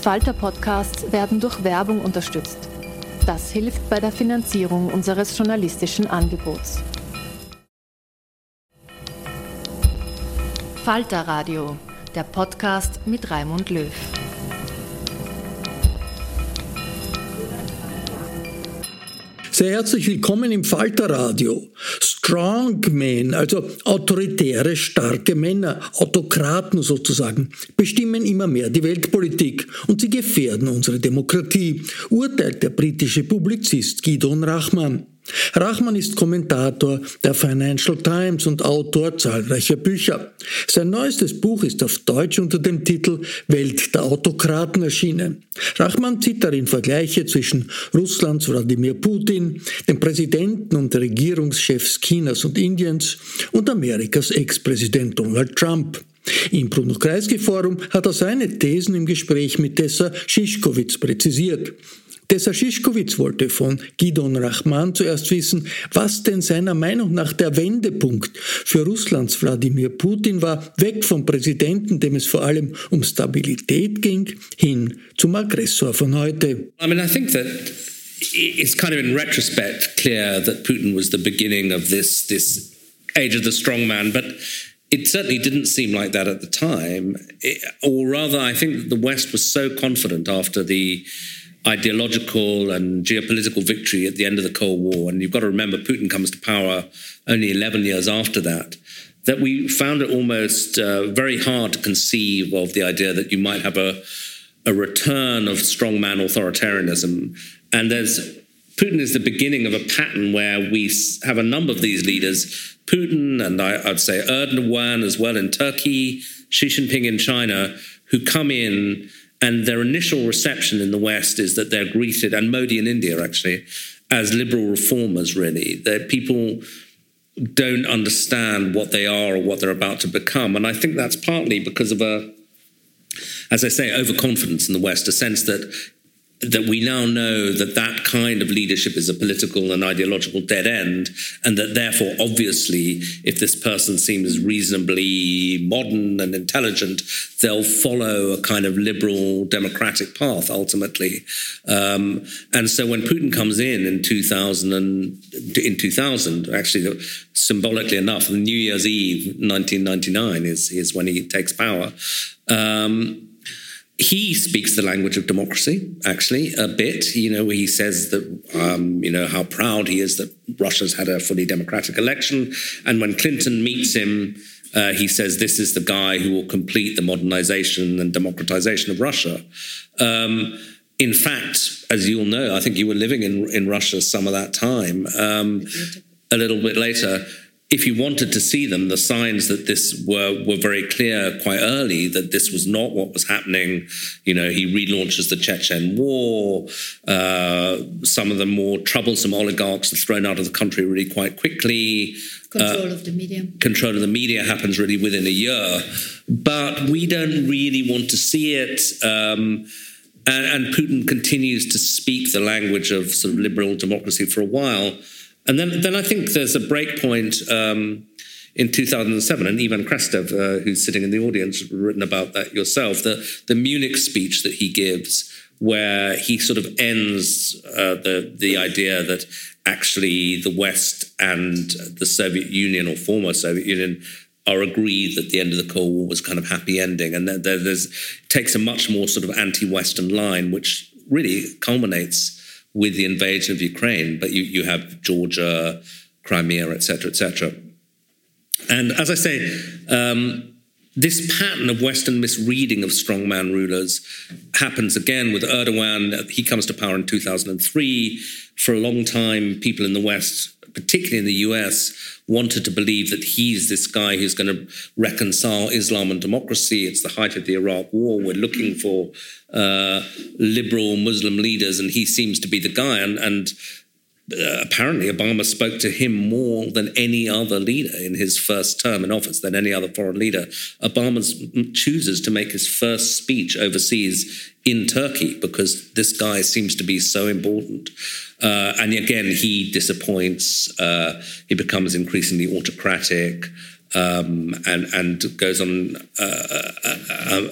Falter-Podcasts werden durch Werbung unterstützt. Das hilft bei der Finanzierung unseres journalistischen Angebots. Falter Radio, der Podcast mit Raimund Löw. Sehr herzlich willkommen im Falterradio. Strongmen, also autoritäre, starke Männer, Autokraten sozusagen, bestimmen immer mehr die Weltpolitik und sie gefährden unsere Demokratie, urteilt der britische Publizist Gidon Rachman. Rachman ist Kommentator der Financial Times und Autor zahlreicher Bücher. Sein neuestes Buch ist auf Deutsch unter dem Titel Welt der Autokraten erschienen. Rachman zieht darin Vergleiche zwischen Russlands Wladimir Putin, dem Präsidenten und Regierungschefs Chinas und Indiens und Amerikas Ex-Präsident Donald Trump. Im Bruno Kreisky Forum hat er seine Thesen im Gespräch mit Tessa Schischkowitz präzisiert. Tessa Schischkowitz wollte von Gidon Rachman zuerst wissen, was denn seiner Meinung nach der Wendepunkt für Russlands Wladimir Putin war, weg vom Präsidenten, dem es vor allem um Stabilität ging, hin zum Aggressor von heute. I mean, I think that it's kind of in retrospect clear that Putin was the beginning of this this age of the strongman, but it certainly didn't seem like that at the time. It, or rather, I think the West was so confident after the ideological and geopolitical victory at the end of the Cold War. And you've got to remember, Putin comes to power only 11 years after that. That we found it almost uh, very hard to conceive of the idea that you might have a, a return of strongman authoritarianism. And there's Putin is the beginning of a pattern where we have a number of these leaders, Putin and I, would say Erdogan as well in Turkey, Xi Jinping in China, who come in and their initial reception in the West is that they're greeted, and Modi in India actually, as liberal reformers, really. That people don't understand what they are or what they're about to become. And I think that's partly because of a, as I say, overconfidence in the West, a sense that that we now know that that kind of leadership is a political and ideological dead end, and that therefore, obviously, if this person seems reasonably modern and intelligent, they'll follow a kind of liberal democratic path ultimately. Um, and so, when Putin comes in in 2000, and, in 2000, actually, symbolically enough, New Year's Eve 1999 is is when he takes power. Um, he speaks the language of democracy, actually, a bit. You know, he says that, um, you know, how proud he is that Russia's had a fully democratic election. And when Clinton meets him, uh, he says this is the guy who will complete the modernization and democratization of Russia. Um, in fact, as you'll know, I think you were living in, in Russia some of that time. Um, a little bit later, if you wanted to see them, the signs that this were were very clear quite early that this was not what was happening. You know, he relaunches the Chechen War. Uh, some of the more troublesome oligarchs are thrown out of the country really quite quickly. Control uh, of the media. Control of the media happens really within a year, but we don't really want to see it. Um, and, and Putin continues to speak the language of sort of liberal democracy for a while. And then, then I think there's a breakpoint um, in 2007, and Ivan Krastev, uh, who's sitting in the audience, written about that yourself, the, the Munich speech that he gives, where he sort of ends uh, the, the idea that actually the West and the Soviet Union or former Soviet Union are agreed that the end of the Cold War was kind of happy ending, and there, there's takes a much more sort of anti-Western line, which really culminates with the invasion of Ukraine, but you, you have Georgia, Crimea, etc., etc. And as I say, um, this pattern of Western misreading of strongman rulers happens again with Erdogan. He comes to power in 2003. For a long time, people in the West, particularly in the US, wanted to believe that he's this guy who's going to reconcile Islam and democracy. It's the height of the Iraq War. We're looking for uh, liberal Muslim leaders, and he seems to be the guy. And, and uh, apparently, Obama spoke to him more than any other leader in his first term in office, than any other foreign leader. Obama chooses to make his first speech overseas in Turkey because this guy seems to be so important. Uh, and again, he disappoints. Uh, he becomes increasingly autocratic um, and and goes on uh, uh,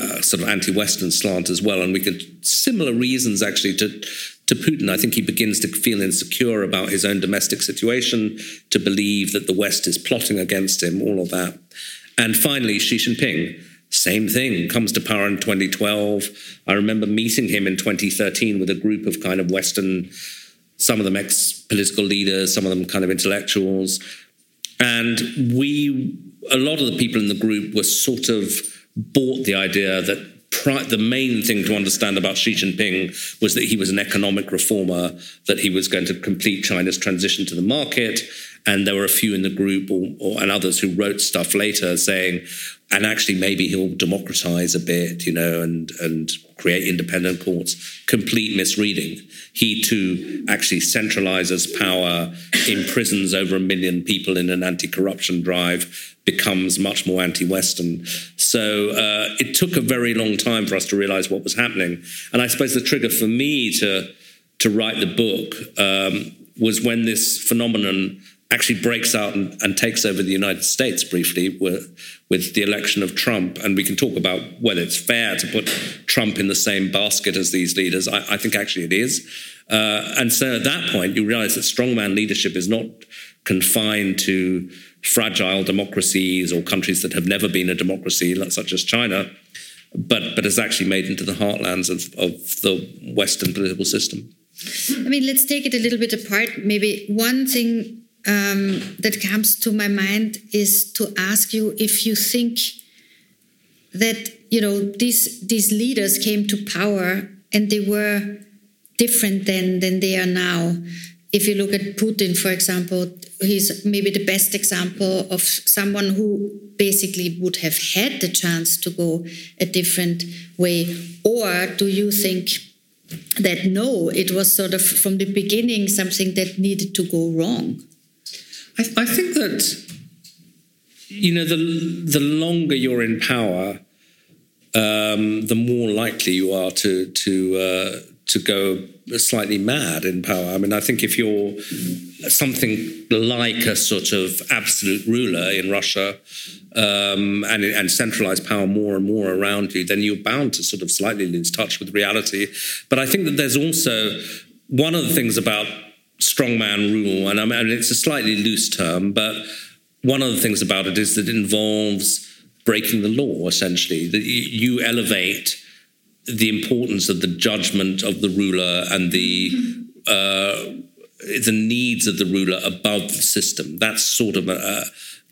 uh, sort of anti-Western slant as well, and we get similar reasons actually to to Putin. I think he begins to feel insecure about his own domestic situation, to believe that the West is plotting against him, all of that. And finally, Xi Jinping, same thing, comes to power in 2012. I remember meeting him in 2013 with a group of kind of Western, some of them ex political leaders, some of them kind of intellectuals. And we, a lot of the people in the group were sort of bought the idea that the main thing to understand about Xi Jinping was that he was an economic reformer, that he was going to complete China's transition to the market. And there were a few in the group or, or, and others who wrote stuff later saying, and actually maybe he'll democratize a bit, you know, and and create independent courts. Complete misreading. He too actually centralizes power, imprisons over a million people in an anti-corruption drive, becomes much more anti-Western. So uh, it took a very long time for us to realize what was happening. And I suppose the trigger for me to to write the book um, was when this phenomenon actually breaks out and, and, takes over the United States briefly with, with, the election of Trump. And we can talk about whether it's fair to put Trump in the same basket as these leaders. I, I think actually it is. Uh, and so at that point, you realize that strongman leadership is not confined to fragile democracies or countries that have never been a democracy, such as China, but, but has actually made into the heartlands of, of the Western political system. I mean, let's take it a little bit apart. Maybe one thing um, that comes to my mind is to ask you if you think that you know these these leaders came to power and they were different than than they are now. If you look at Putin, for example, he's maybe the best example of someone who basically would have had the chance to go a different way. Or do you think that no, it was sort of from the beginning something that needed to go wrong? I, I think that you know the the longer you're in power, um, the more likely you are to to uh, to go slightly mad in power. I mean, I think if you're something like a sort of absolute ruler in Russia um, and, and power more and more around you, then you're bound to sort of slightly lose touch with reality. But I think that there's also one of the things about strongman rule, and I mean, it's a slightly loose term, but one of the things about it is that it involves breaking the law, essentially, that you elevate the importance of the judgment of the ruler and the uh, the needs of the ruler above the system. That's sort of a, a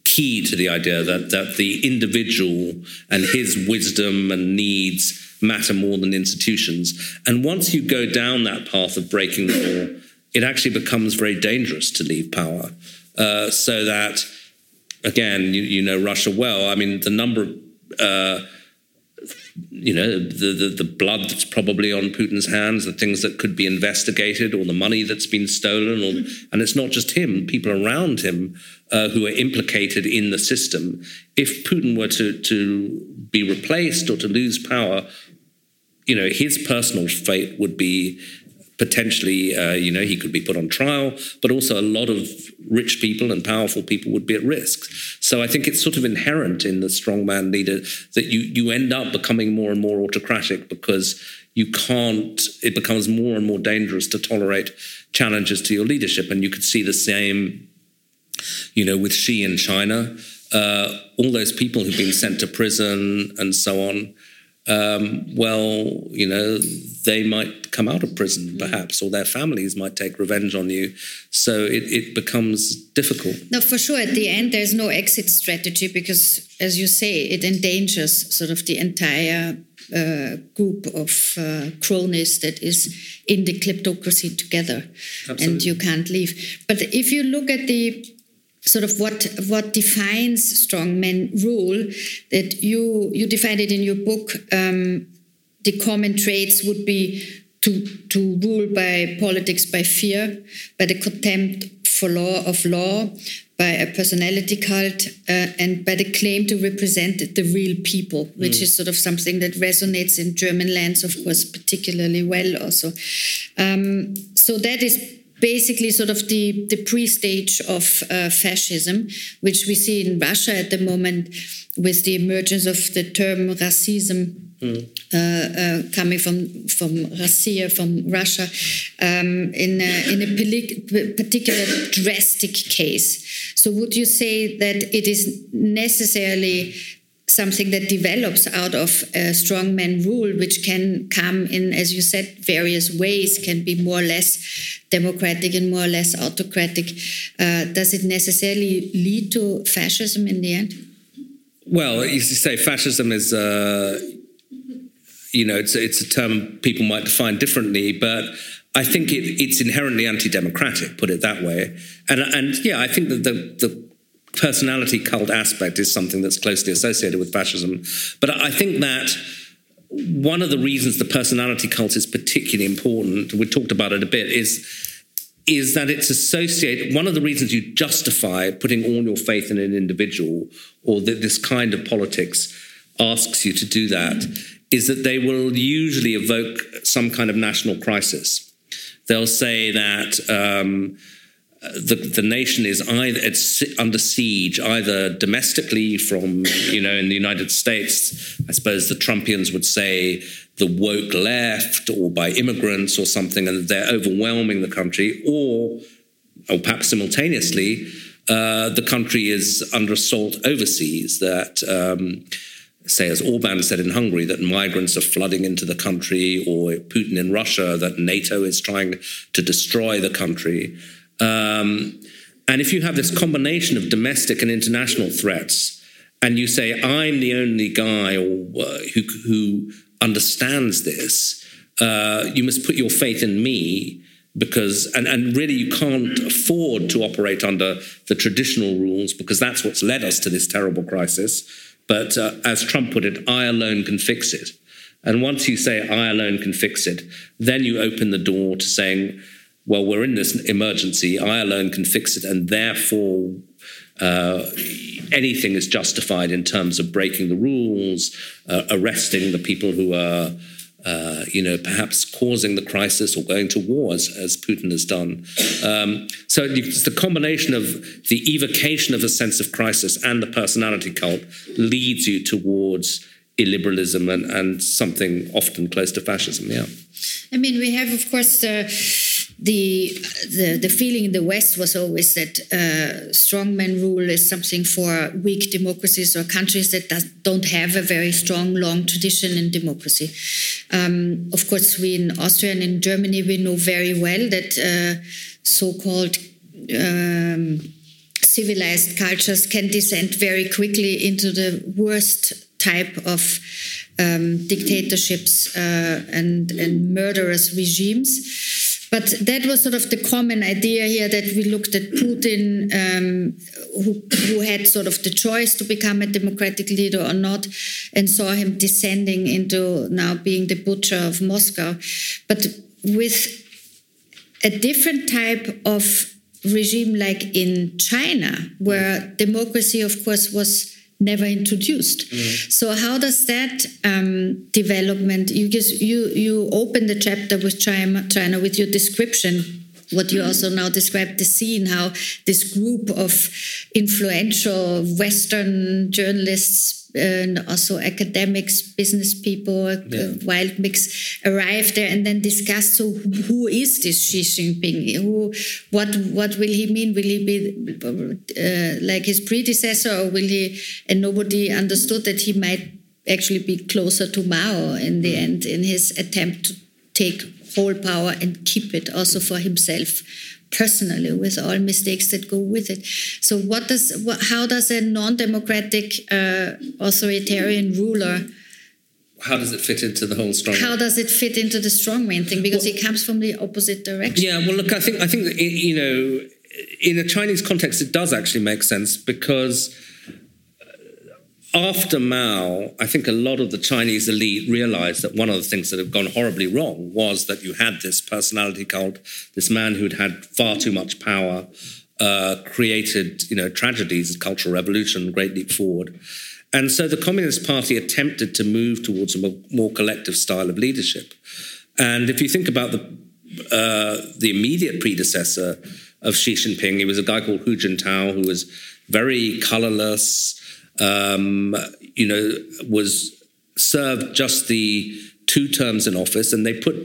key to the idea that that the individual and his wisdom and needs matter more than institutions. And once you go down that path of breaking the law, it actually becomes very dangerous to leave power. Uh, so that, again, you, you, know Russia well. I mean, the number of uh, you know, the, the, the, blood that's probably on Putin's hands, the things that could be investigated, or the money that's been stolen. Or, and it's not just him, people around him uh, who are implicated in the system. If Putin were to, to be replaced or to lose power, you know, his personal fate would be potentially, uh, you know, he could be put on trial, but also a lot of rich people and powerful people would be at risk. So I think it's sort of inherent in the strongman leader that you you end up becoming more and more autocratic because you can't. It becomes more and more dangerous to tolerate challenges to your leadership, and you could see the same, you know, with Xi in China. Uh, all those people who've been sent to prison and so on um, well, you know, they might come out of prison perhaps, or their families might take revenge on you. So it, it becomes difficult. No, for sure. At the end, there's no exit strategy because, as you say, it endangers sort of the entire uh, group of uh, cronies that is in the kleptocracy together, Absolutely. and you can't leave. But if you look at the sort of what what defines strongman rule that you you defined it in your book um, the common traits would be to to rule by politics by fear by the contempt for law of law by a personality cult uh, and by the claim to represent the real people which mm. is sort of something that resonates in german lands of course particularly well also um, so that is basically sort of the, the pre-stage of uh, fascism, which we see in Russia at the moment with the emergence of the term rashism mm. uh, uh, coming from from Russia, from Russia, um, in a, in a particular drastic case. So, would you say that it is necessarily something that develops out of a strongman rule, which can come in, as you said, various ways, can be more or less democratic and more or less autocratic. Uh, does it necessarily lead to fascism in the end? Well, you say fascism is, uh, you know, it's, it's a term people might define differently, but I think it, it's inherently anti-democratic, put it that way. And, and yeah, I think that the, the personality cult aspect is something that's closely associated with fascism. But I think that one of the reasons the personality cult is particularly important, we talked about it a bit, is is that it's associated. One of the reasons you justify putting all your faith in an individual, or that this kind of politics asks you to do that, is that they will usually evoke some kind of national crisis. They'll say that. Um, the, the nation is either it's under siege either domestically from you know in the United States I suppose the Trumpians would say the woke left or by immigrants or something and they're overwhelming the country or or perhaps simultaneously uh, the country is under assault overseas that um, say as Orban said in Hungary that migrants are flooding into the country or Putin in Russia that NATO is trying to destroy the country um, and if you have this combination of domestic and international threats, and you say, I'm the only guy or, uh, who, who understands this, uh, you must put your faith in me because and, and really you can't afford to operate under the traditional rules because that's what's led us to this terrible crisis. But uh, as trump put it i alone can fix it. And once you say i alone can fix it then you open the door to saying well, we're in this emergency, I alone can fix it, and therefore uh, anything is justified in terms of breaking the rules, uh, arresting the people who are, uh, you know, perhaps causing the crisis or going to war, as, as Putin has done. Um, so it's the combination of the evocation of a sense of crisis and the personality cult leads you towards illiberalism and, and something often close to fascism. Yeah. I mean, we have, of course, the the, the, the feeling in the West was always that uh, strongman rule is something for weak democracies or countries that does, don't have a very strong, long tradition in democracy. Um, of course, we in Austria and in Germany, we know very well that uh, so-called um, civilized cultures can descend very quickly into the worst type of um, dictatorships uh, and, and murderous regimes. But that was sort of the common idea here that we looked at Putin, um, who, who had sort of the choice to become a democratic leader or not, and saw him descending into now being the butcher of Moscow. But with a different type of regime like in China, where democracy, of course, was never introduced. Mm. So how does that um, development? You just you you open the chapter with China, China with your description. What you also now described the scene, how this group of influential Western journalists and also academics, business people, yeah. wild mix arrived there and then discuss. So, who is this Xi Jinping? Who, what, what will he mean? Will he be uh, like his predecessor, or will he? And nobody understood that he might actually be closer to Mao in the end in his attempt to take whole power and keep it also for himself personally with all mistakes that go with it. So, what does what, how does a non-democratic uh, authoritarian ruler? How does it fit into the whole strong? How does it fit into the strongman thing? Because well, it comes from the opposite direction. Yeah, well, look, I think I think that, you know, in a Chinese context, it does actually make sense because after Mao, I think a lot of the Chinese elite realized that one of the things that had gone horribly wrong was that you had this personality cult, this man who'd had far too much power, uh, created you know tragedies, cultural revolution, great leap forward. And so the Communist Party attempted to move towards a more collective style of leadership. And if you think about the uh, the immediate predecessor of Xi Jinping. He was a guy called Hu Jintao, who was very colorless, um, you know, was served just the two terms in office, and they put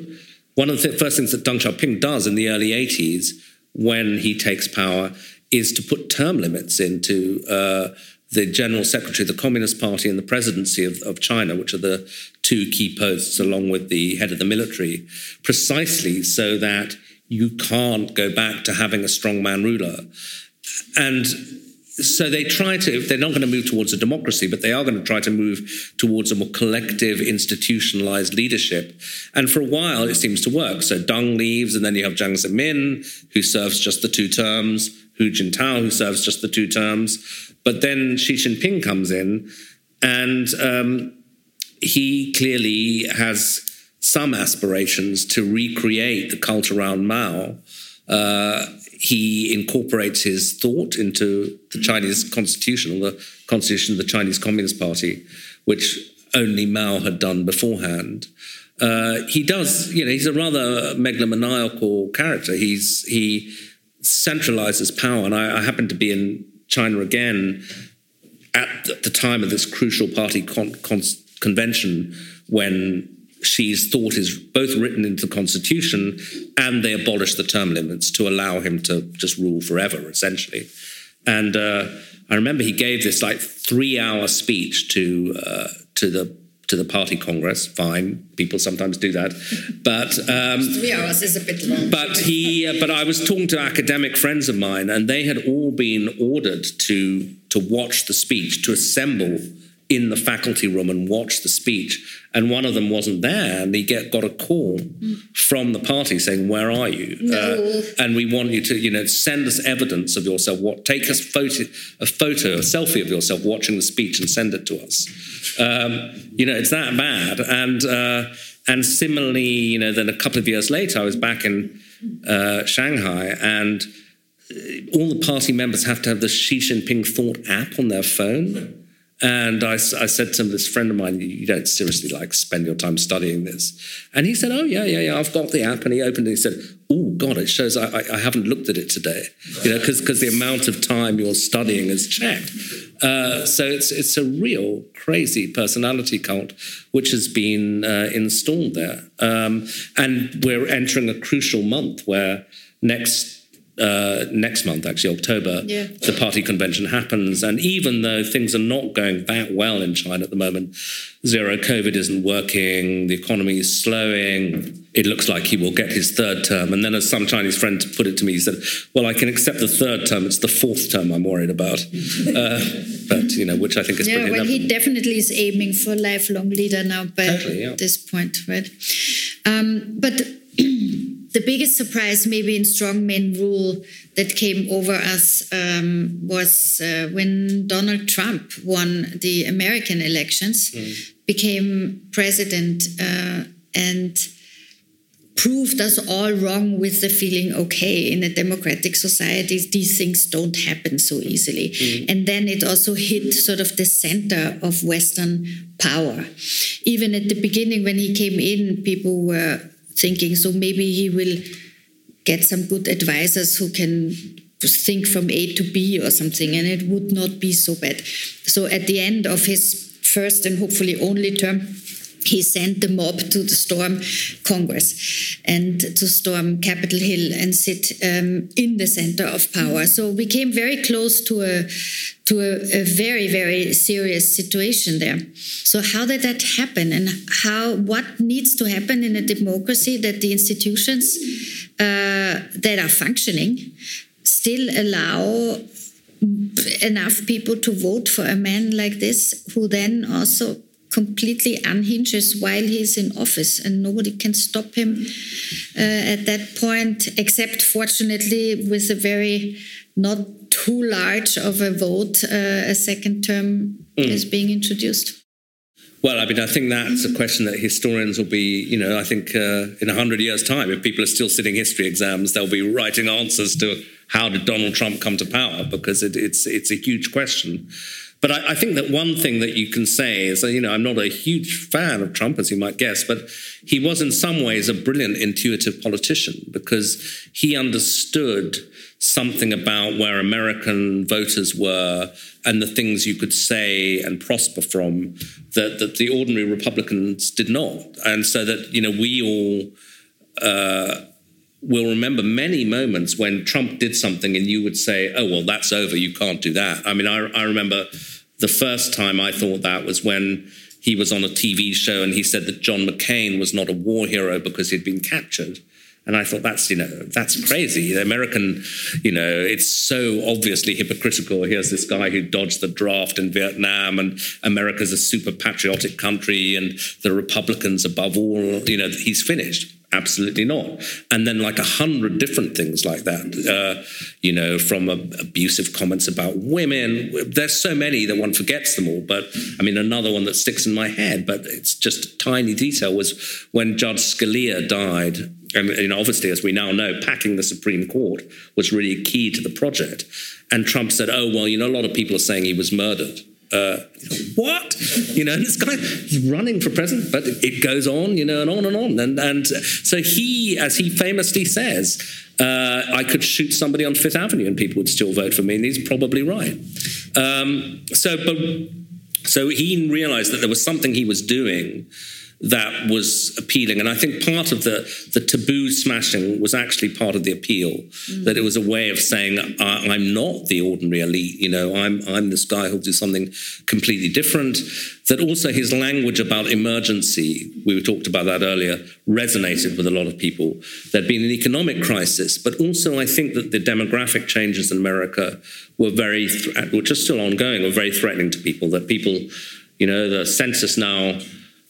one of the first things that Deng Xiaoping does in the early 80s when he takes power is to put term limits into uh, the general secretary of the Communist Party and the presidency of, of, China, which are the two key posts along with the head of the military, precisely so that you can't go back to having a strongman ruler. And so they try to, they're not going to move towards a democracy, but they are going to try to move towards a more collective, institutionalized leadership. And for a while, it seems to work. So Deng leaves, and then you have Jiang Zemin, who serves just the two terms, Hu Jintao, who serves just the two terms. But then Xi Jinping comes in, and um, he clearly has some aspirations to recreate the cult around Mao. Uh, he incorporates his thought into the Chinese constitution, or the constitution of the Chinese Communist Party, which only Mao had done beforehand. Uh, he does, you know, he's a rather megalomaniacal character. He's he centralizes power, and I, I happen to be in China again at the time of this crucial party con- con- convention when Xi's thought is both written into the constitution and they abolished the term limits to allow him to just rule forever, essentially. And uh, I remember he gave this like three-hour speech to uh, to the to the party congress. Fine, people sometimes do that, but um, three hours is a bit long. But he, uh, but I was talking to academic friends of mine, and they had all been ordered to to watch the speech, to assemble in the faculty room and watch the speech. And one of them wasn't there, and he get, got a call from the party saying, "Where are you?" No. Uh, and we want you to, you know, send us evidence of yourself. What take us photo, a photo, a selfie of yourself watching the speech, and send it to us. Um, you know, it's that bad. And uh, and similarly, you know, then a couple of years later, I was back in uh, Shanghai and all the party members have to have the Xi Jinping Thought app on their phone. And I, I, said to this friend of mine, you don't seriously like spend your time studying this. And he said, oh, yeah, yeah, yeah, I've got the app. And he opened it and he said, oh, God, it shows I, I, I haven't looked at it today, you know, because the amount of time you're studying is checked. Uh, so it's, it's a real crazy personality cult which has been uh, installed there. Um, and we're entering a crucial month where next uh, next month, actually, October, yeah. the party convention happens. And even though things are not going that well in China at the moment, zero COVID isn't working, the economy is slowing, it looks like he will get his third term. And then, as some Chinese friend put it to me, he said, Well, I can accept the third term, it's the fourth term I'm worried about. Uh, but, you know, which I think is yeah, pretty well, he definitely is aiming for lifelong leader now but yeah. this point, right? Um, but the biggest surprise, maybe in strongman rule, that came over us um, was uh, when Donald Trump won the American elections, mm. became president, uh, and proved us all wrong with the feeling okay in a democratic society these things don't happen so easily mm. and then it also hit sort of the center of western power even at the beginning when he came in people were thinking. So maybe he will get some good advisors who can think from A to B or something, and it would not be so bad. So at the end of his first and hopefully only term, he sent the mob to storm Congress and to storm Capitol Hill and sit um, in the center of power. So we came very close to a to a, a, very very serious situation there. So how did that happen, and how what needs to happen in a democracy that the institutions uh, that are functioning still allow enough people to vote for a man like this, who then also completely unhinges while he's in office, and nobody can stop him uh, at that point, except fortunately with a very not too large of a vote, uh, a second term mm. is being introduced. Well, I mean, I think that's a question that historians will be, you know, I think uh, in 100 years' time, if people are still sitting history exams, they'll be writing answers to how did Donald Trump come to power because it, it's, it's a huge question. But I, I, think that one thing that you can say is, you know, I'm not a huge fan of Trump, as you might guess, but he was in some ways a brilliant, intuitive politician because he understood something about where American voters were and the things you could say and prosper from that, that the ordinary Republicans did not. And so that, you know, we all. Uh, will remember many moments when Trump did something and you would say, oh, well, that's over. You can't do that. I mean, I, I remember the first time I thought that was when he was on a TV show and he said that John McCain was not a war hero because he'd been captured. And I thought that's you know that's crazy. The American, you know, it's so obviously hypocritical. Here's this guy who dodged the draft in Vietnam, and America's a super patriotic country, and the Republicans above all. You know, he's finished. Absolutely not. And then, like a hundred different things like that, uh, you know, from abusive comments about women. There's so many that one forgets them all. But I mean, another one that sticks in my head, but it's just a tiny detail, was when Judge Scalia died. And you know, obviously, as we now know, packing the Supreme Court was really key to the project. And Trump said, "Oh well, you know, a lot of people are saying he was murdered." Uh, what? You know, this guy, he's running for president, but it goes on, you know, and on and on. And, and so he, as he famously says, uh, I could shoot somebody on Fifth Avenue and people would still vote for me, and he's probably right. Um, so, but so he realized that there was something he was doing that was appealing. And I think part of the, the taboo smashing was actually part of the appeal, mm. that it was a way of saying, I'm not the ordinary elite, you know, I'm, I'm this guy who'll do something completely different. That also his language about emergency, we talked about that earlier, resonated with a lot of people. There'd been an economic crisis, but also I think that the demographic changes in America were very, which are still ongoing, were very threatening to people, that people, you know, the census now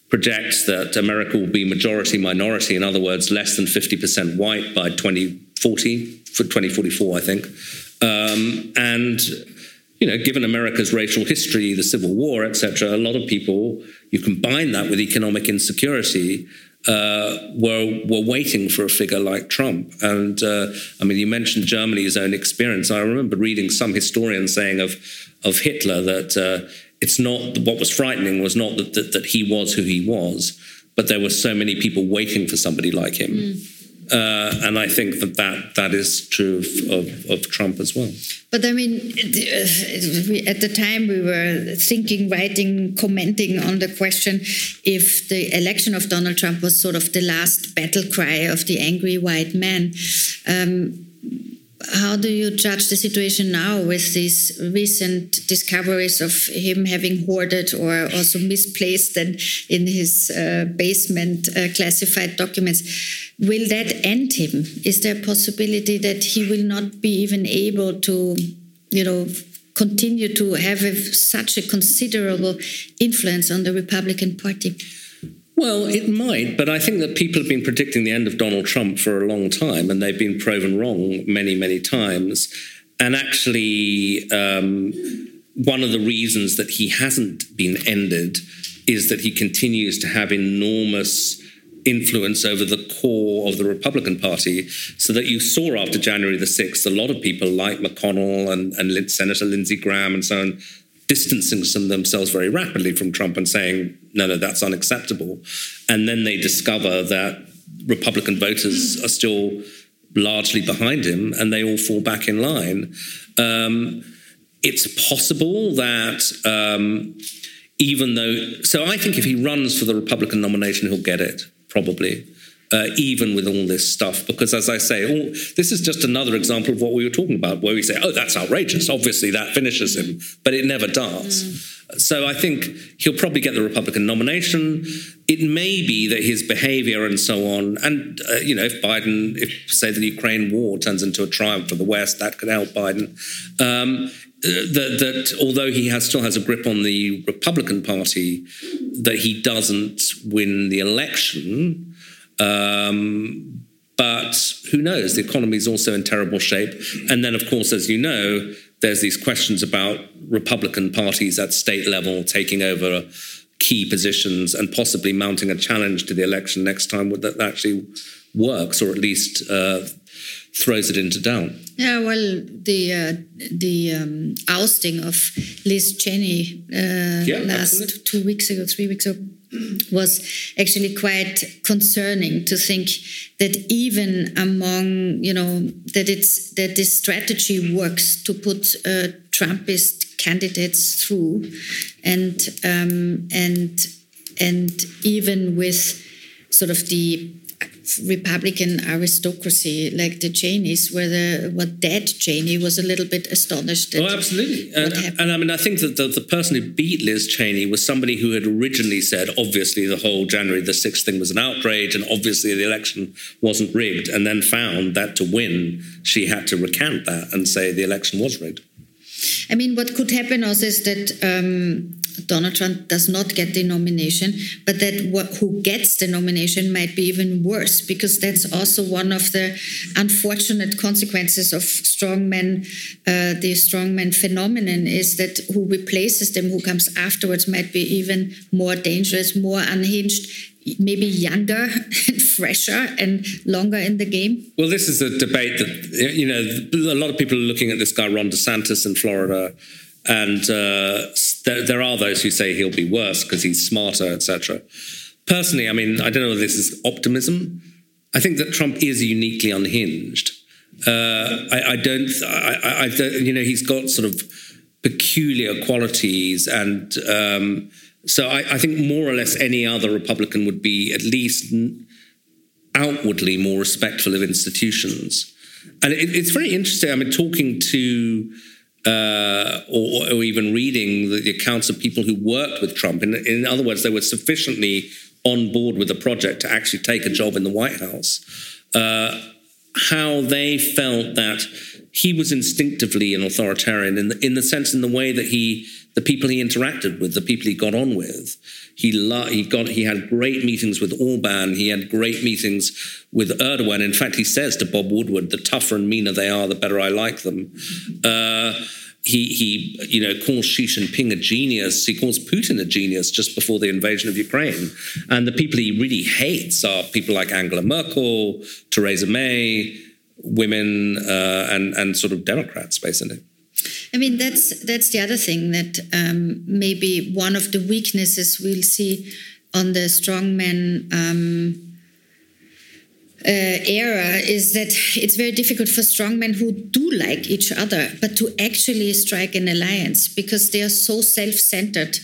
projects that America will be majority minority, in other words, less than 50% white by 2040, for 2044, I think. Um, and you know, given America's racial history, the Civil War, etc., a lot of people, you combine that with economic insecurity, uh, were were waiting for a figure like Trump. And uh, I mean, you mentioned Germany's own experience. I remember reading some historian saying of of Hitler that uh, it's not what was frightening was not that, that, that, he was who he was, but there were so many people waiting for somebody like him. Mm. Uh, and I think that, that that is true of, of, of, Trump as well. But I mean, at the time we were thinking, writing, commenting on the question if the election of Donald Trump was sort of the last battle cry of the angry white man. Um, how do you judge the situation now with these recent discoveries of him having hoarded or also misplaced and in his uh, basement uh, classified documents? Will that end him? Is there a possibility that he will not be even able to, you know, continue to have a, such a considerable influence on the Republican Party? Well, it might, but I think that people have been predicting the end of Donald Trump for a long time, and they've been proven wrong many, many times. And actually, um, one of the reasons that he hasn't been ended is that he continues to have enormous influence over the core of the Republican Party, so that you saw after January the 6th, a lot of people like McConnell and, and Senator Lindsey Graham and so on distancing themselves very rapidly from Trump and saying, no, no, that's unacceptable. And then they discover that Republican voters are still largely behind him and they all fall back in line. Um, it's possible that um, even though, so I think if he runs for the Republican nomination, he'll get it, probably uh, even with all this stuff. Because as I say, all, this is just another example of what we were talking about, where we say, oh, that's outrageous. Obviously, that finishes him, but it never does. Mm. So I think he'll probably get the Republican nomination. It may be that his behavior and so on, and uh, you know, if Biden, if say the Ukraine war turns into a triumph for the West, that could help Biden. Um, that, that, although he has, still has a grip on the Republican Party, that he doesn't win the election um, but who knows? The economy is also in terrible shape. And then, of course, as you know, there's these questions about Republican parties at state level taking over key positions and possibly mounting a challenge to the election next time that actually works or at least uh, throws it into doubt. Yeah, well, the uh, the um, ousting of Liz Cheney uh, Yeah, last absolutely. two weeks ago, three weeks ago, was actually quite concerning to think that even among you know that it's that this strategy works to put uh, Trumpist candidates through, and um, and and even with sort of the Republican aristocracy like the Cheneys, where the what dead Cheney was a little bit astonished. At Oh, absolutely. And, and I mean, I think that the, the person who beat Liz Cheney was somebody who had originally said, obviously, the whole January the 6th thing was an outrage, and obviously the election wasn't rigged, and then found that to win, she had to recant that and say the election was rigged. I mean, what could happen also is that um, Donald Trump does not get the nomination, but that what, who gets the nomination might be even worse because that's also one of the unfortunate consequences of strongmen. Uh, the strongman phenomenon is that who replaces them, who comes afterwards, might be even more dangerous, more unhinged, maybe younger and fresher and longer in the game. Well, this is a debate that, you know, a lot of people are looking at this guy, Ron DeSantis in Florida, and uh, there, there are those who say he'll be worse because he's smarter, etc. Personally, I mean, I don't know if this is optimism. I think that Trump is uniquely unhinged. Uh, I, I don't, I, I, you know, he's got sort of peculiar qualities and um, so I, I think more or less any other Republican would be at least outwardly more respectful of institutions. And it, it's very interesting. I mean, talking to uh, or, or even reading the, the accounts of people who worked with Trump. In, in other words, they were sufficiently on board with the project to actually take a job in the White House. Uh, how they felt that he was instinctively an authoritarian in the, in the sense, in the way that he, the people he interacted with, the people he got on with, he lo- he got he had great meetings with Orban, he had great meetings with Erdogan. In fact, he says to Bob Woodward, "The tougher and meaner they are, the better I like them." Uh, he he you know calls Xi Jinping a genius. He calls Putin a genius just before the invasion of Ukraine. And the people he really hates are people like Angela Merkel, Theresa May, women, uh, and and sort of Democrats, basically. I mean, that's that's the other thing that um, maybe one of the weaknesses we'll see on the strongman um, era is that it's very difficult for strongmen who do like each other, but to actually strike an alliance because they are so self-centered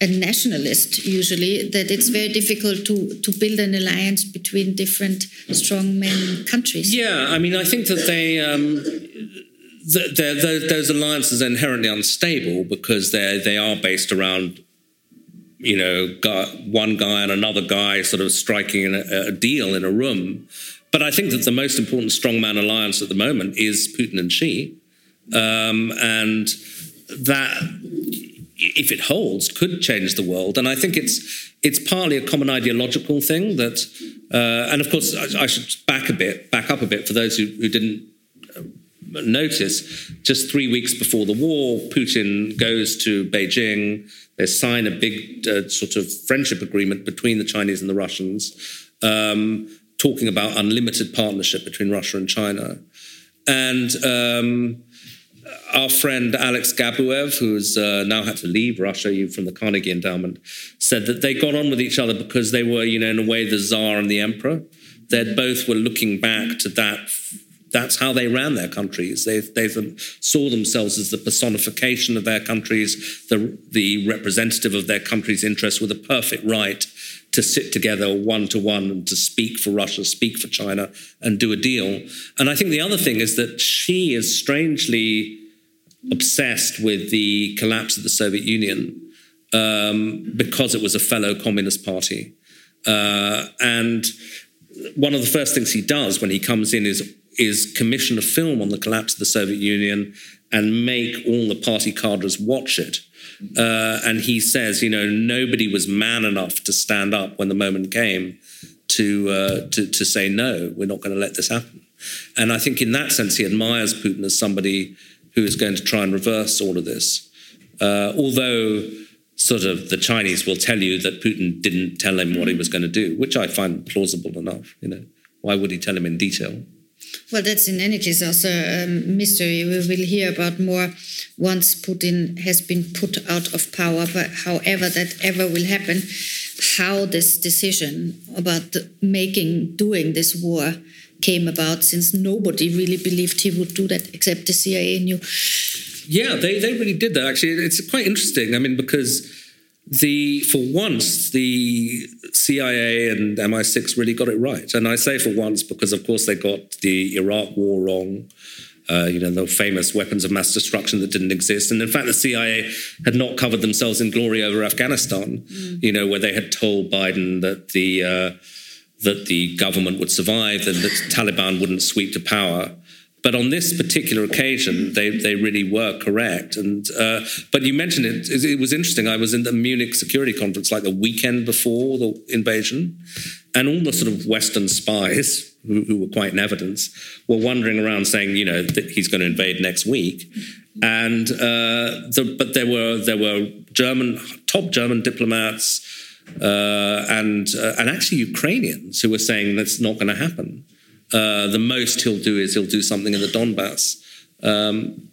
and nationalist usually that it's very difficult to to build an alliance between different strong strongmen countries. Yeah, I mean, I think that they. Um, th- th- th- those alliances are inherently unstable because they they are based around, you know, one guy and another guy sort of striking a, a deal in a room. But I think that the most important strongman alliance at the moment is Putin and Xi, um, and that if it holds, could change the world. And I think it's it's partly a common ideological thing that, uh, and of course, I, I, should back a bit, back up a bit for those who, who didn't uh, notice. Just three weeks before the war, Putin goes to Beijing. They sign a big uh, sort of friendship agreement between the Chinese and the Russians, um, talking about unlimited partnership between Russia and China. And um, our friend Alex Gabuev, who's uh, now had to leave Russia you from the Carnegie Endowment, said that they got on with each other because they were, you know, in a way, the Tsar and the Emperor. They both were looking back to that. That's how they ran their countries. They, they saw themselves as the personification of their countries, the, the representative of their country's interests, with a perfect right to sit together one to one and to speak for Russia, speak for China, and do a deal. And I think the other thing is that Xi is strangely obsessed with the collapse of the Soviet Union um, because it was a fellow communist party. Uh, and one of the first things he does when he comes in is is commission a film on the collapse of the Soviet Union and make all the party cadres watch it. Uh, and he says, you know, nobody was man enough to stand up when the moment came to uh, to, to say no, we're not going to let this happen. And I think in that sense, he admires Putin as somebody who is going to try and reverse all of this. Uh, although, sort of, the Chinese will tell you that Putin didn't tell him what he was going to do, which I find plausible enough. You know, why would he tell him in detail? Well, that's in any case also a mystery. We will hear about more once Putin has been put out of power. But however that ever will happen, how this decision about making, doing this war came about, since nobody really believed he would do that except the CIA knew. Yeah, they, they really did that. Actually, it's quite interesting. I mean, because the for once the CIA and MI6 really got it right, and I say for once because of course they got the Iraq War wrong. Uh, you know the famous weapons of mass destruction that didn't exist, and in fact the CIA had not covered themselves in glory over Afghanistan. Mm. You know where they had told Biden that the uh, that the government would survive and that Taliban wouldn't sweep to power. But on this particular occasion, they, they really were correct. And uh, but you mentioned it, it was interesting. I was in the Munich Security Conference like the weekend before the invasion, and all the sort of Western spies who, who were quite in evidence were wandering around saying, you know, that he's going to invade next week. And uh, the, but there were there were German top German diplomats uh, and uh, and actually Ukrainians who were saying that's not going to happen. Uh, the most he'll do is he'll do something in the Donbass. Um,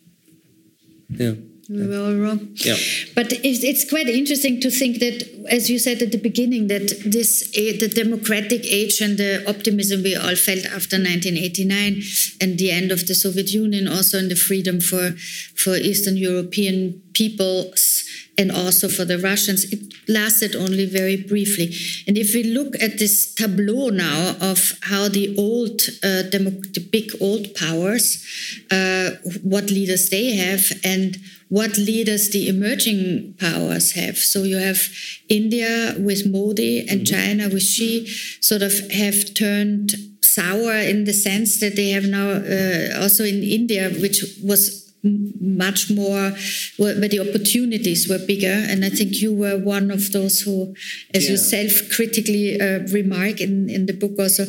yeah. We were all wrong. Yeah. But it's, it's, quite interesting to think that, as you said at the beginning, that this eh, the democratic age and the optimism we all felt after 1989 and the end of the Soviet Union, also and the freedom for for Eastern European peoples and also for the Russians, it lasted only very briefly. And if we look at this tableau now of how the old, uh, the big old powers, uh, what leaders they have, and what leaders the emerging powers have. So you have India with Modi and mm-hmm. China with Xi, sort of have turned sour in the sense that they have now uh, also in India, which was much more where, the opportunities were bigger and i think you were one of those who as yeah. you self-critically uh, remark in, in the book also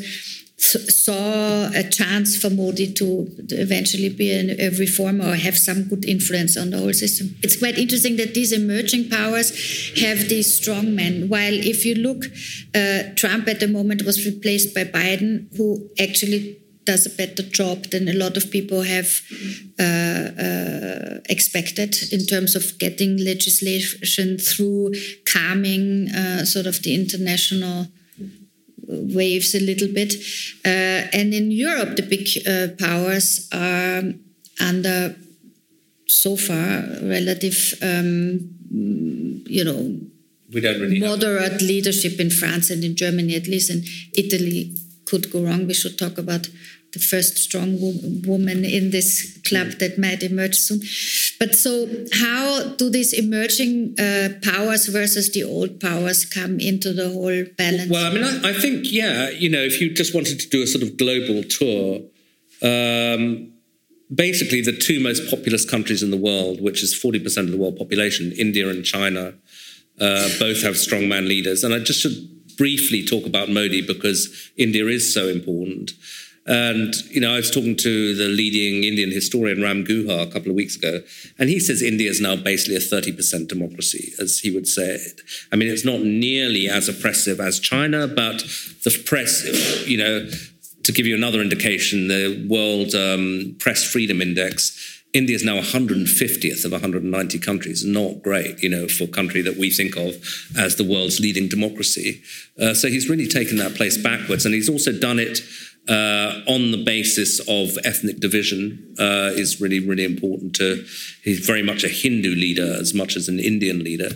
saw a chance for Modi to eventually be a reformer or have some good influence on the whole system. It's quite interesting that these emerging powers have these strong men. While if you look, uh, Trump at the moment was replaced by Biden, who actually does a better job than a lot of people have uh, uh, expected in terms of getting legislation through, calming uh, sort of the international waves a little bit. Uh, and in Europe, the big uh, powers are under so far relative, um, you know, we don't really moderate leadership in France and in Germany, at least, and Italy could go wrong. We should talk about the first strong wo woman in this club that might emerge soon. But so, how do these emerging uh, powers versus the old powers come into the whole balance? Well, I mean, I, I, think, yeah, you know, if you just wanted to do a sort of global tour, um, basically the two most populous countries in the world, which is 40% of the world population, India and China, uh, both have strongman leaders. And I just should briefly talk about Modi because India is so important. And, you know, I was talking to the leading Indian historian Ram Guha a couple of weeks ago, and he says India is now basically a 30% democracy, as he would say it. I mean, it's not nearly as oppressive as China, but the press, you know, to give you another indication, the World um, Press Freedom Index India is now 150th of 190 countries. Not great, you know, for a country that we think of as the world's leading democracy. Uh, so he's really taken that place backwards, and he's also done it uh, on the basis of ethnic division uh, is really, really important to. He's very much a Hindu leader as much as an Indian leader.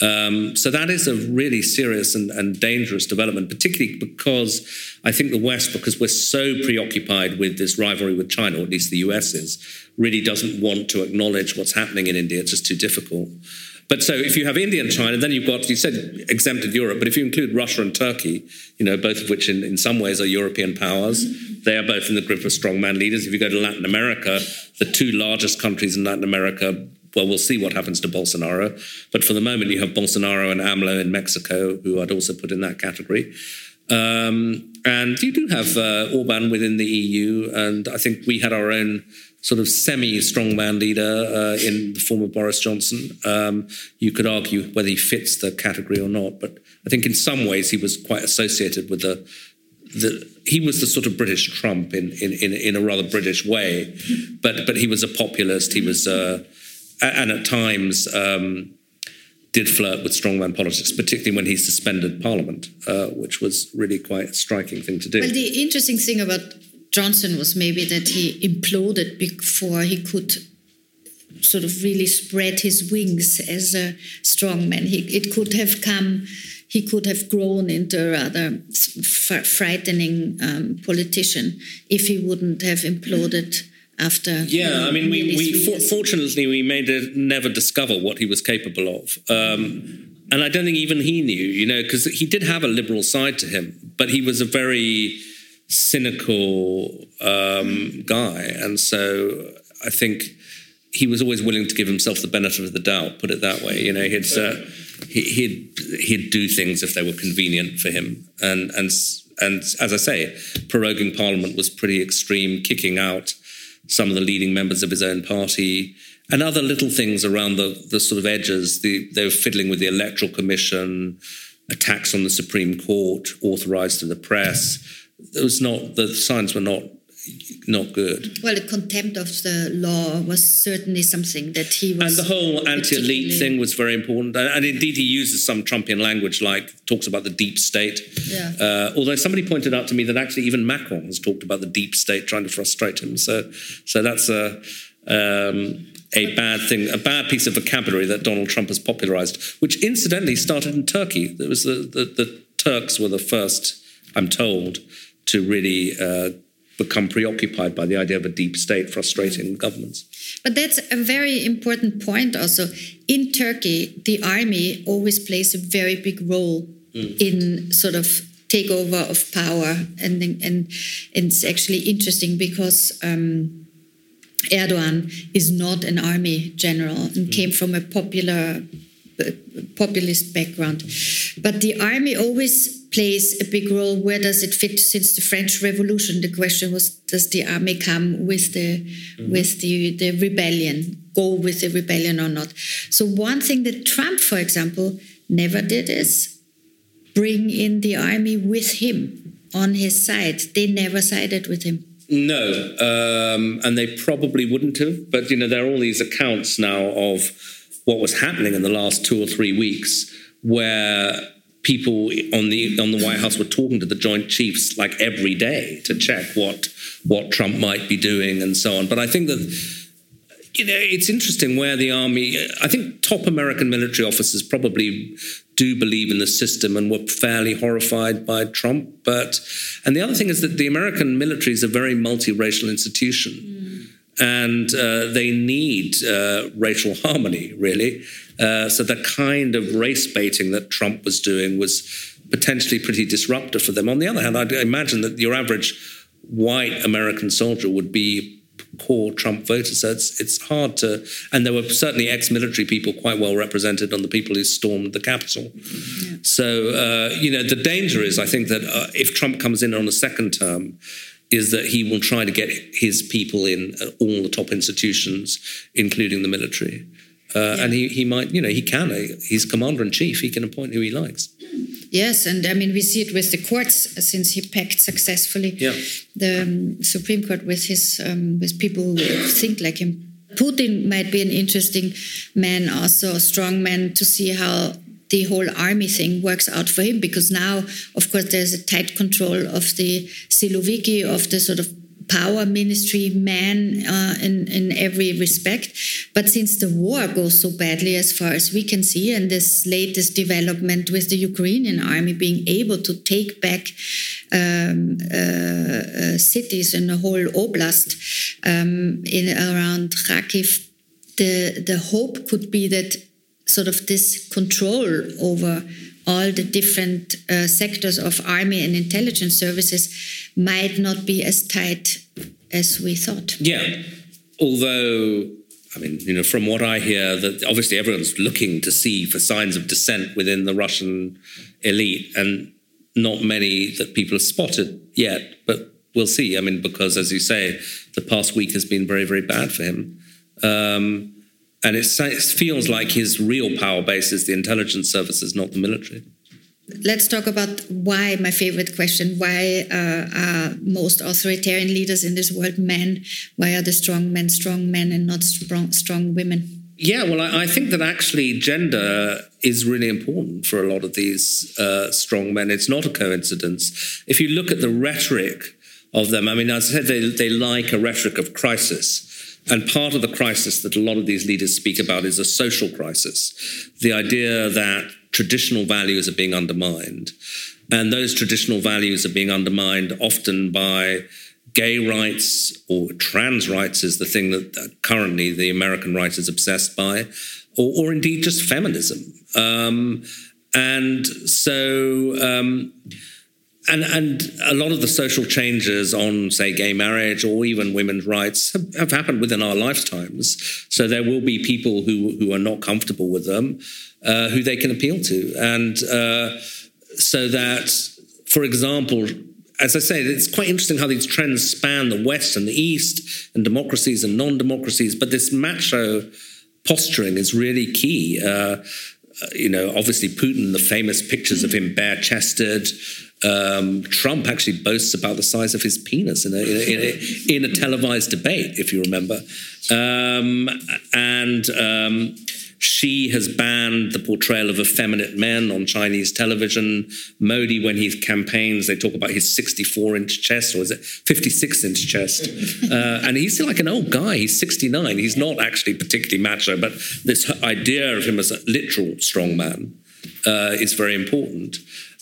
Um, so that is a really serious and, and, dangerous development, particularly because I think the West, because we're so preoccupied with this rivalry with China, or at least the US is, really doesn't want to acknowledge what's happening in India. It's just too difficult. But so if you have India and China, then you've got, you said exempted Europe, but if you include Russia and Turkey, you know, both of which in, in some ways are European powers, they are both in the grip of strongman leaders. If you go to Latin America, the two largest countries in Latin America, well, we'll see what happens to Bolsonaro. But for the moment, you have Bolsonaro and AMLO in Mexico, who I'd also put in that category. Um, and you do have uh, Orban within the EU, and I think we had our own sort of semi-strongman leader uh, in the form of Boris Johnson. Um, you could argue whether he fits the category or not, but I think in some ways he was quite associated with the the he was the sort of British Trump in in in, in a rather British way, but but he was a populist. He was uh, and at times. Um, did flirt with strongman politics, particularly when he suspended Parliament, uh, which was really quite a striking thing to do. Well, the interesting thing about Johnson was maybe that he imploded before he could sort of really spread his wings as a strongman. He, it could have come, he could have grown into a rather frightening um, politician if he wouldn't have imploded after. Yeah, I mean, we, we for, fortunately we made it never discover what he was capable of. Um, and I don't think even he knew, you know, because he did have a liberal side to him, but he was a very cynical um, guy. And so I think he was always willing to give himself the benefit of the doubt. Put it that way. You know, he'd uh, he, would he'd do things if they were convenient for him. And and and as I say, proroguing Parliament was pretty extreme, kicking out some of the leading members of his own party, and other little things around the the sort of edges. The, they were fiddling with the Electoral Commission, attacks on the Supreme Court, authorised to the press. It was not the signs were not not good. Well, the contempt of the law was certainly something that he was. And the whole anti-elite thing was very important, and, indeed he uses some Trumpian language, like talks about the deep state. Yeah. Uh, although somebody pointed out to me that actually even Macron has talked about the deep state trying to frustrate him. So, so that's a. Um, a bad thing, a bad piece of vocabulary that Donald Trump has popularized, which incidentally started in Turkey. It was the, the, the Turks were the first, I'm told, to really uh, become preoccupied by the idea of a deep state frustrating governments. But that's a very important point also. In Turkey, the army always plays a very big role mm. in sort of takeover of power. And, and, and it's actually interesting because um, Erdogan is not an army general and mm. came from a popular populist background. But the army always plays a big role. Where does it fit since the French Revolution? The question was, does the army come with the mm-hmm. with the, the rebellion, go with the rebellion or not? So one thing that Trump, for example, never did is bring in the army with him on his side. They never sided with him. No, um, and they probably wouldn't have. But you know, there are all these accounts now of what was happening in the last two or three weeks, where people on the on the White House were talking to the Joint Chiefs like every day to check what what Trump might be doing and so on. But I think that you know it's interesting where the army. I think top American military officers probably do believe in the system and were fairly horrified by Trump. But and the other thing is that the American military is a very multiracial institution. And uh, they need uh, racial harmony, really. Uh, so the kind of race baiting that Trump was doing was potentially pretty disruptive for them. On the other hand, I'd imagine that your average white American soldier would be core Trump voters. So it's, it's hard to, and there were certainly ex-military people quite well represented on the people who stormed the Capitol. Yeah. So uh, you know, the danger is, I think that uh, if Trump comes in on a second term, is that he will try to get his people in all the top institutions, including the military. Uh, yeah. And he, he might, you know, he can. He's commander in chief. He can appoint who he likes. Yes, and I mean we see it with the courts since he packed successfully yeah. the um, Supreme Court with his um, with people who think like him. Putin might be an interesting man, also a strong man, to see how the whole army thing works out for him because now, of course, there's a tight control of the Siloviki, of the sort of power ministry man uh, in, in every respect. But since the war goes so badly, as far as we can see, and this latest development with the Ukrainian army being able to take back um, uh, uh, cities and the whole oblast um, in around Kharkiv, the, the hope could be that sort of this control over all the different uh, sectors of army and intelligence services might not be as tight as we thought. Yeah, although I mean, you know, from what I hear, that obviously everyone's looking to see for signs of dissent within the Russian elite, and not many that people have spotted yet. But we'll see. I mean, because as you say, the past week has been very, very bad for him. Um, and it feels like his real power base is the intelligence services, not the military. let's talk about why my favorite question why uh, are most authoritarian leaders in this world men why are the strong men strong men and not strong strong women yeah, well, I, I, think that actually gender is really important for a lot of these uh, strong men. It's not a coincidence. If you look at the rhetoric of them, I mean, as I said, they, they like a rhetoric of crisis. And part of the crisis that a lot of these leaders speak about is a social crisis. The idea that traditional values are being undermined. And those traditional values are being undermined often by gay rights or trans rights is the thing that currently the American right is obsessed by, or, or indeed just feminism. Um, and so, um, and and a lot of the social changes on, say, gay marriage or even women's rights have, have happened within our lifetimes. So there will be people who who are not comfortable with them, uh, who they can appeal to, and uh, so that, for example, as I say, it's quite interesting how these trends span the West and the East, and democracies and non-democracies. But this macho posturing is really key. Uh, you know, obviously Putin, the famous pictures of him bare-chested. Um, Trump actually boasts about the size of his penis in a, in a, in a televised debate, if you remember. Um, and um, Xi has banned the portrayal of effeminate men on Chinese television. Modi, when he campaigns, they talk about his 64 inch chest, or is it 56 inch chest? Uh, and he's like an old guy. He's 69. He's not actually particularly macho, but this idea of him as a literal strongman uh, is very important.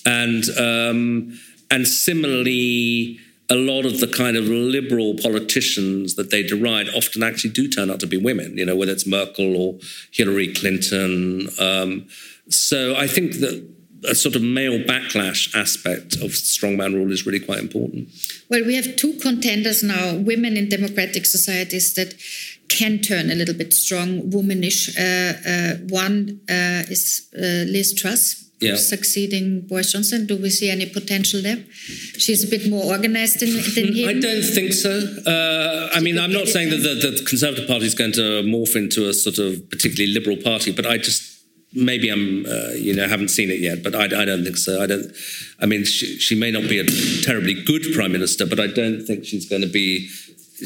And um, and similarly, a lot of the kind of liberal politicians that they deride often actually do turn out to be women, you know, whether it's Merkel or Hillary Clinton. Um, so I think that a sort of male backlash aspect of strongman rule is really quite important. Well, we have two contenders now, women in democratic societies that can turn a little bit strong, womanish. Uh, uh, one uh, is uh, Liz Truss yeah. succeeding Boris Johnson? Do we see any potential there? She's a bit more organized than, than him. I don't think so. Uh, I mean, I'm not saying that the, the, Conservative Party is going to morph into a sort of particularly liberal party, but I just maybe I'm uh, you know haven't seen it yet, but I, I, don't think so. I don't. I mean, she, she may not be a terribly good prime minister, but I don't think she's going to be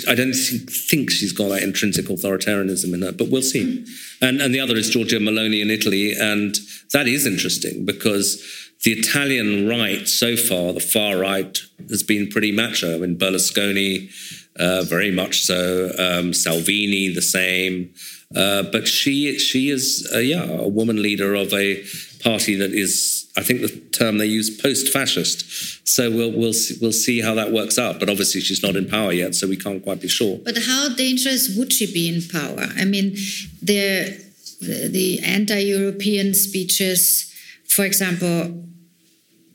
I don't think she's got that intrinsic authoritarianism in her, but we'll see. And, and the other is Giorgia Meloni in Italy. And that is interesting because the Italian right so far, the far right, has been pretty macho. I mean, Berlusconi, uh, very much so. Um, Salvini, the same. Uh, but she she is uh, yeah a woman leader of a party that is I think the term they use post-fascist. So we'll we'll see, we'll see how that works out. But obviously she's not in power yet, so we can't quite be sure. But how dangerous would she be in power? I mean, the the, the anti-European speeches, for example,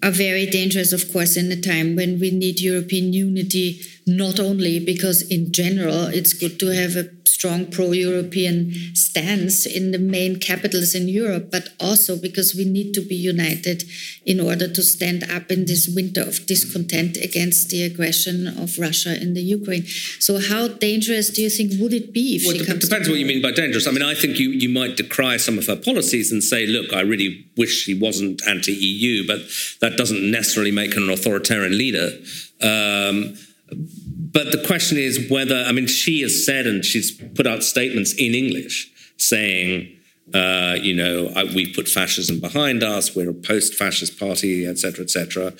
are very dangerous, of course, in a time when we need European unity. Not only because in general it's good to have a strong pro European stance in the main capitals in Europe, but also because we need to be united in order to stand up in this winter of discontent against the aggression of Russia in the Ukraine. So, how dangerous do you think would it be if well, she it comes? Depends what you mean by dangerous. I mean, I think you, you might decry some of her policies and say, look, I really wish she wasn't anti EU, but that doesn't necessarily make her an authoritarian leader. Um, but the question is whether, I mean, she has said and she's put out statements in English saying, uh, you know, we put fascism behind us, we're a post fascist party, etc., etc.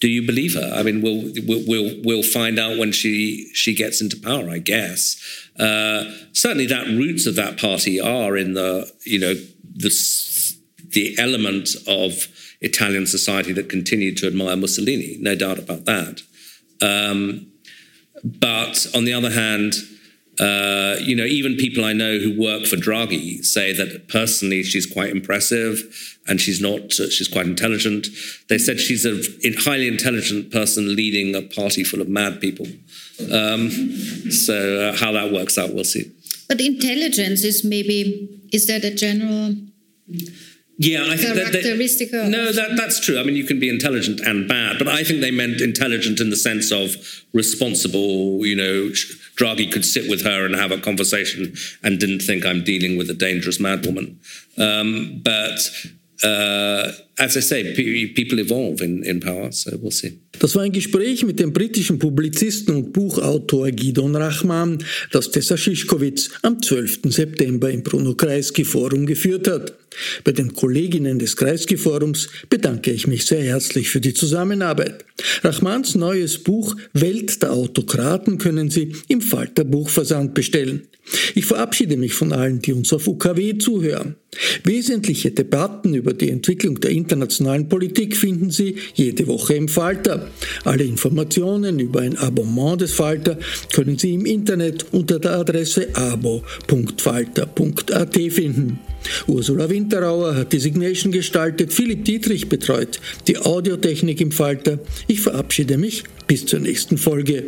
Do you believe her? I mean, we'll, we'll, we'll find out when she, she gets into power, I guess. Uh, certainly, that roots of that party are in the, you know, the, the element of Italian society that continued to admire Mussolini, no doubt about that. Um, but on the other hand, uh, you know, even people I know who work for Draghi say that personally she's quite impressive and she's not, uh, she's quite intelligent. They said she's a highly intelligent person leading a party full of mad people. Um, so uh, how that works out, we'll see. But intelligence is maybe, is that a general yeah, I think that they, no, that that's true. I mean, you can be intelligent and bad, but I think they meant intelligent in the sense of responsible. You know, Draghi could sit with her and have a conversation and didn't think I'm dealing with a dangerous madwoman. Um, but uh, as I say, people evolve in, in power, so we'll see. Das war ein Gespräch mit dem britischen Publizisten und Buchautor Gidon Rachman, das Tessa Schischkowitz am 12. September im Bruno Kreisky Forum geführt hat. Bei den Kolleginnen des Kreisky Forums bedanke ich mich sehr herzlich für die Zusammenarbeit. Rachmans neues Buch Welt der Autokraten können Sie im Falter Buchversand bestellen. Ich verabschiede mich von allen, die uns auf UKW zuhören. Wesentliche Debatten über die Entwicklung der internationalen Politik finden Sie jede Woche im Falter. Alle Informationen über ein Abonnement des Falter können Sie im Internet unter der Adresse abo.falter.at finden. Ursula Winterauer hat die Signation gestaltet, Philipp Dietrich betreut die Audiotechnik im Falter. Ich verabschiede mich bis zur nächsten Folge.